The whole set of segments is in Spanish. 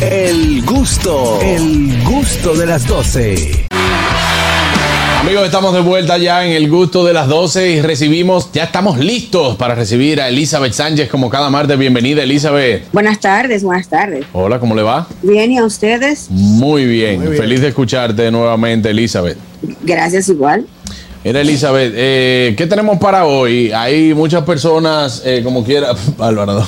El gusto, el gusto de las 12. Amigos, estamos de vuelta ya en el gusto de las 12 y recibimos, ya estamos listos para recibir a Elizabeth Sánchez como cada martes. Bienvenida, Elizabeth. Buenas tardes, buenas tardes. Hola, ¿cómo le va? Bien, ¿y a ustedes? Muy bien, feliz de escucharte nuevamente, Elizabeth. Gracias, igual. Mira, Elizabeth, eh, ¿qué tenemos para hoy? Hay muchas personas, eh, como quiera, Álvaro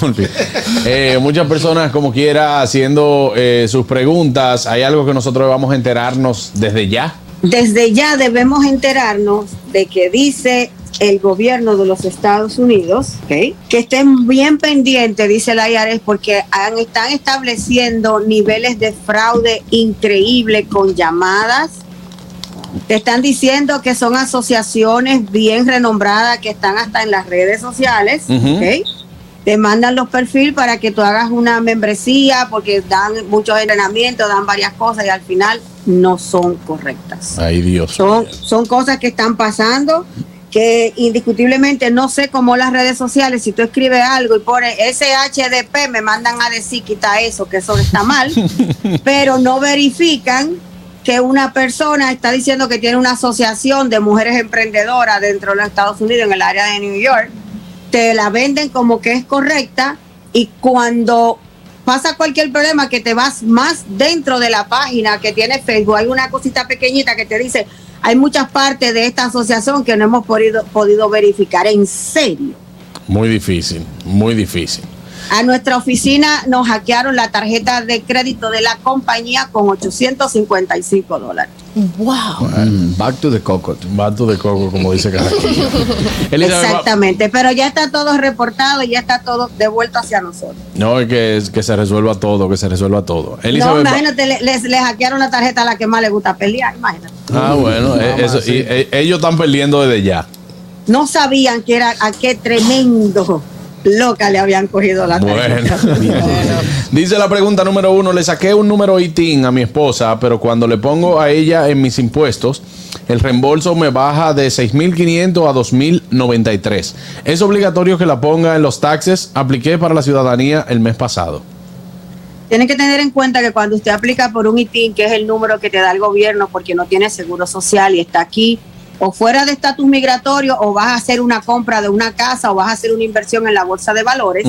eh, muchas personas, como quiera, haciendo eh, sus preguntas. ¿Hay algo que nosotros vamos a enterarnos desde ya? Desde ya debemos enterarnos de que dice el gobierno de los Estados Unidos, que estén bien pendientes, dice la IARES, porque han, están estableciendo niveles de fraude increíble con llamadas. Te están diciendo que son asociaciones bien renombradas que están hasta en las redes sociales. ¿okay? Te mandan los perfiles para que tú hagas una membresía porque dan muchos entrenamientos, dan varias cosas y al final no son correctas. Ay, Dios. Son, son cosas que están pasando que indiscutiblemente no sé cómo las redes sociales, si tú escribes algo y pones SHDP, me mandan a decir quita eso, que eso está mal, pero no verifican que una persona está diciendo que tiene una asociación de mujeres emprendedoras dentro de los Estados Unidos, en el área de New York, te la venden como que es correcta y cuando pasa cualquier problema que te vas más dentro de la página que tiene Facebook, hay una cosita pequeñita que te dice, hay muchas partes de esta asociación que no hemos podido, podido verificar, en serio. Muy difícil, muy difícil. A nuestra oficina nos hackearon la tarjeta de crédito de la compañía con 855 dólares. Wow. Back to the coco. Back to the coco, como dice Carraquillo. Exactamente, pero ya está todo reportado y ya está todo devuelto hacia nosotros. No, es que, que se resuelva todo, que se resuelva todo. no, imagínate, les, les hackearon la tarjeta a la que más le gusta pelear, imagínate. Ah, bueno, eh, eso, y, eh, ellos están perdiendo desde ya. No sabían que era a qué tremendo loca le habían cogido la tarjeta. Dice la pregunta número uno, le saqué un número ITIN a mi esposa, pero cuando le pongo a ella en mis impuestos, el reembolso me baja de 6.500 a 2.093. ¿Es obligatorio que la ponga en los taxes? Apliqué para la ciudadanía el mes pasado. Tienen que tener en cuenta que cuando usted aplica por un ITIN, que es el número que te da el gobierno porque no tiene seguro social y está aquí o fuera de estatus migratorio o vas a hacer una compra de una casa o vas a hacer una inversión en la bolsa de valores,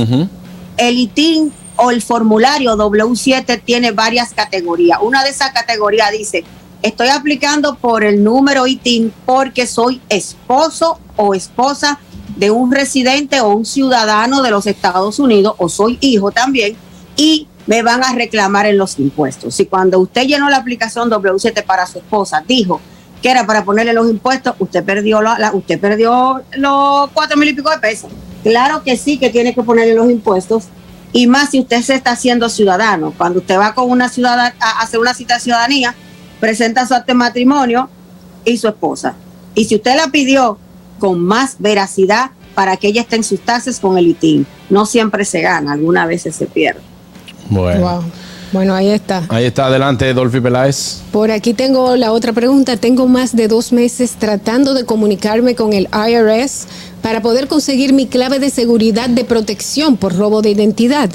el ITIN o el formulario W7 tiene varias categorías. Una de esas categorías dice, estoy aplicando por el número ITIN porque soy esposo o esposa de un residente o un ciudadano de los Estados Unidos o soy hijo también y me van a reclamar en los impuestos. Si cuando usted llenó la aplicación W7 para su esposa dijo que era para ponerle los impuestos, usted perdió la, usted perdió los cuatro mil y pico de pesos. Claro que sí que tiene que ponerle los impuestos y más si usted se está haciendo ciudadano. Cuando usted va con una ciudadana a hacer una cita de ciudadanía, presenta su acto de matrimonio y su esposa. Y si usted la pidió con más veracidad para que ella esté en sus taxes con el ITIN, no siempre se gana, algunas veces se pierde. Bueno. Bueno, ahí está. Ahí está, adelante, Dolphy Peláez. Por aquí tengo la otra pregunta. Tengo más de dos meses tratando de comunicarme con el IRS para poder conseguir mi clave de seguridad de protección por robo de identidad.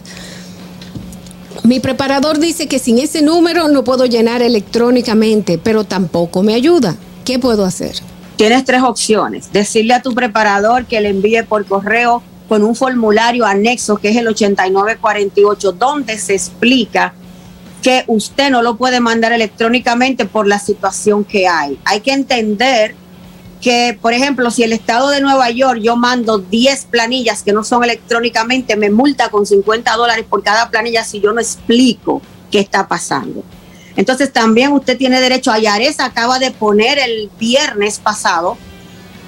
Mi preparador dice que sin ese número no puedo llenar electrónicamente, pero tampoco me ayuda. ¿Qué puedo hacer? Tienes tres opciones. Decirle a tu preparador que le envíe por correo con un formulario anexo que es el 8948, donde se explica que usted no lo puede mandar electrónicamente por la situación que hay. Hay que entender que, por ejemplo, si el estado de Nueva York yo mando 10 planillas que no son electrónicamente, me multa con 50 dólares por cada planilla si yo no explico qué está pasando. Entonces también usted tiene derecho a acaba de poner el viernes pasado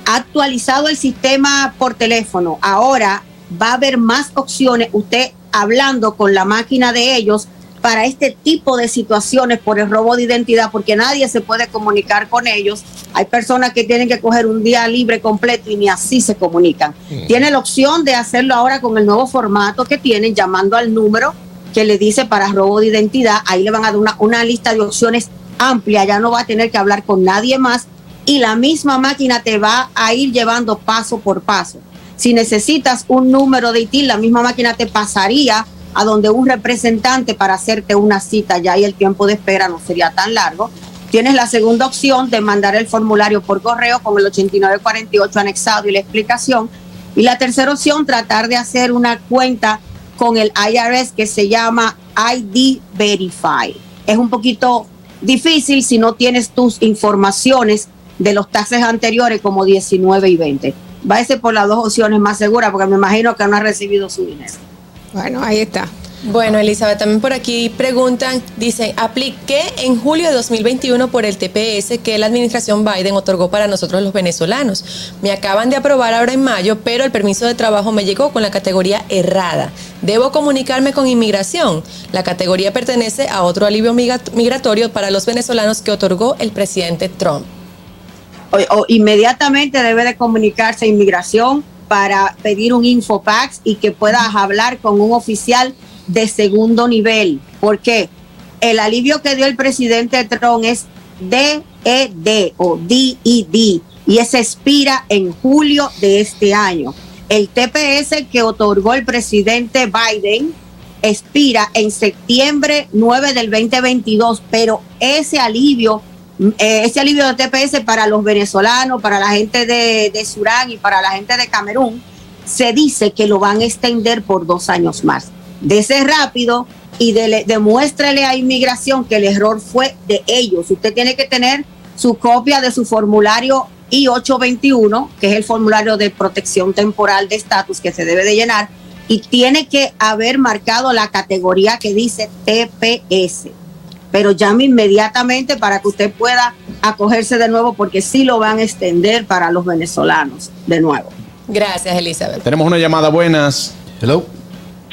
actualizado el sistema por teléfono. Ahora va a haber más opciones. Usted hablando con la máquina de ellos para este tipo de situaciones por el robo de identidad, porque nadie se puede comunicar con ellos. Hay personas que tienen que coger un día libre completo y ni así se comunican. Tiene la opción de hacerlo ahora con el nuevo formato que tienen, llamando al número que le dice para robo de identidad. Ahí le van a dar una, una lista de opciones amplia, ya no va a tener que hablar con nadie más y la misma máquina te va a ir llevando paso por paso. Si necesitas un número de ITIN, la misma máquina te pasaría a donde un representante para hacerte una cita, ya y el tiempo de espera no sería tan largo. Tienes la segunda opción de mandar el formulario por correo con el 8948 anexado y la explicación. Y la tercera opción, tratar de hacer una cuenta con el IRS que se llama ID Verify. Es un poquito difícil si no tienes tus informaciones de los taxes anteriores como 19 y 20. Váyase por las dos opciones más seguras porque me imagino que no ha recibido su dinero. Bueno, ahí está. Bueno, Elizabeth, también por aquí preguntan, dicen, apliqué en julio de 2021 por el TPS que la administración Biden otorgó para nosotros los venezolanos. Me acaban de aprobar ahora en mayo, pero el permiso de trabajo me llegó con la categoría errada. Debo comunicarme con inmigración. La categoría pertenece a otro alivio migratorio para los venezolanos que otorgó el presidente Trump. O, inmediatamente debe de comunicarse a inmigración para pedir un infopax y que puedas hablar con un oficial de segundo nivel. porque El alivio que dio el presidente Trump es DED o DED y ese expira en julio de este año. El TPS que otorgó el presidente Biden expira en septiembre 9 del 2022, pero ese alivio, ese alivio de TPS para los venezolanos, para la gente de, de Surán y para la gente de Camerún, se dice que lo van a extender por dos años más ese rápido y demuéstrele a inmigración que el error fue de ellos. Usted tiene que tener su copia de su formulario I-821, que es el formulario de protección temporal de estatus que se debe de llenar, y tiene que haber marcado la categoría que dice TPS. Pero llame inmediatamente para que usted pueda acogerse de nuevo, porque sí lo van a extender para los venezolanos de nuevo. Gracias, Elizabeth. Tenemos una llamada. Buenas. Hello.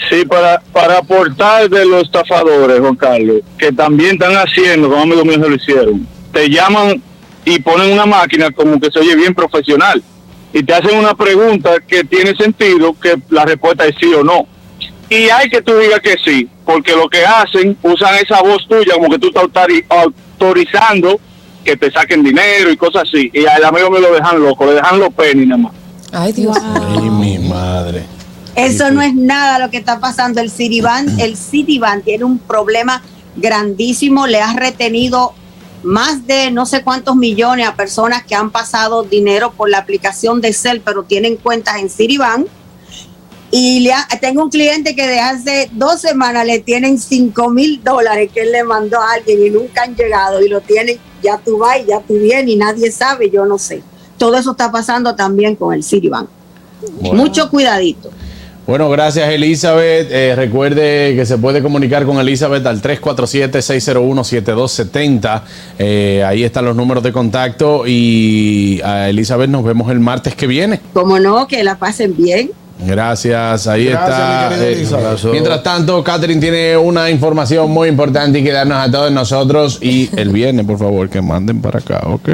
Sí, para, para aportar de los estafadores, Juan Carlos, que también están haciendo, como amigos míos lo hicieron, te llaman y ponen una máquina como que se oye bien profesional y te hacen una pregunta que tiene sentido, que la respuesta es sí o no. Y hay que tú digas que sí, porque lo que hacen, usan esa voz tuya como que tú estás autorizando que te saquen dinero y cosas así. Y al amigo me lo dejan loco, le dejan los penny nada más. Ay, Dios. Ay, mi madre. Eso no es nada lo que está pasando. El Citibank, el Citibank tiene un problema grandísimo, le ha retenido más de no sé cuántos millones a personas que han pasado dinero por la aplicación de Cell, pero tienen cuentas en Citibank. Y le tengo un cliente que de hace dos semanas le tienen 5 mil dólares que él le mandó a alguien y nunca han llegado y lo tienen, ya tú vas y ya tú vienes y nadie sabe, yo no sé. Todo eso está pasando también con el Citibank. Mucho cuidadito. Bueno, gracias Elizabeth. Eh, recuerde que se puede comunicar con Elizabeth al 347-601-7270. Eh, ahí están los números de contacto y a Elizabeth nos vemos el martes que viene. Como no, que la pasen bien. Gracias, ahí está. Eh, mientras tanto, Catherine tiene una información muy importante y que darnos a todos nosotros. Y el viernes, por favor, que manden para acá, ¿ok?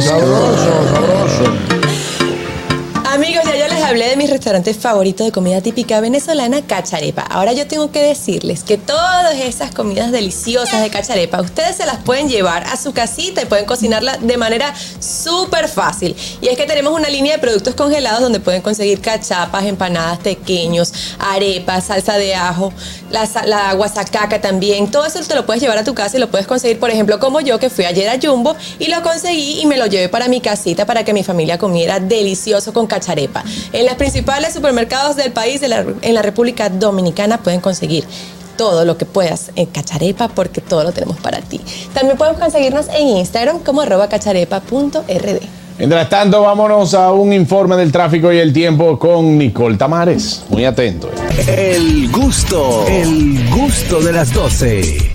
sabroso, sabroso hablé de mi restaurante favorito de comida típica venezolana, Cacharepa. Ahora yo tengo que decirles que todas esas comidas deliciosas de Cacharepa, ustedes se las pueden llevar a su casita y pueden cocinarla de manera súper fácil. Y es que tenemos una línea de productos congelados donde pueden conseguir cachapas, empanadas, pequeños, arepas, salsa de ajo, la guasacaca también. Todo eso te lo puedes llevar a tu casa y lo puedes conseguir, por ejemplo, como yo que fui ayer a Jumbo y lo conseguí y me lo llevé para mi casita para que mi familia comiera delicioso con cacharepa. En los principales supermercados del país, en la, República Dominicana, pueden conseguir todo lo que puedas en Cacharepa porque todo lo tenemos para ti. También puedes conseguirnos en Instagram como arroba cacharepa.rd. Mientras tanto, vámonos a un informe del tráfico y el tiempo con Nicole Tamares. Muy atento. El gusto, el gusto de las 12.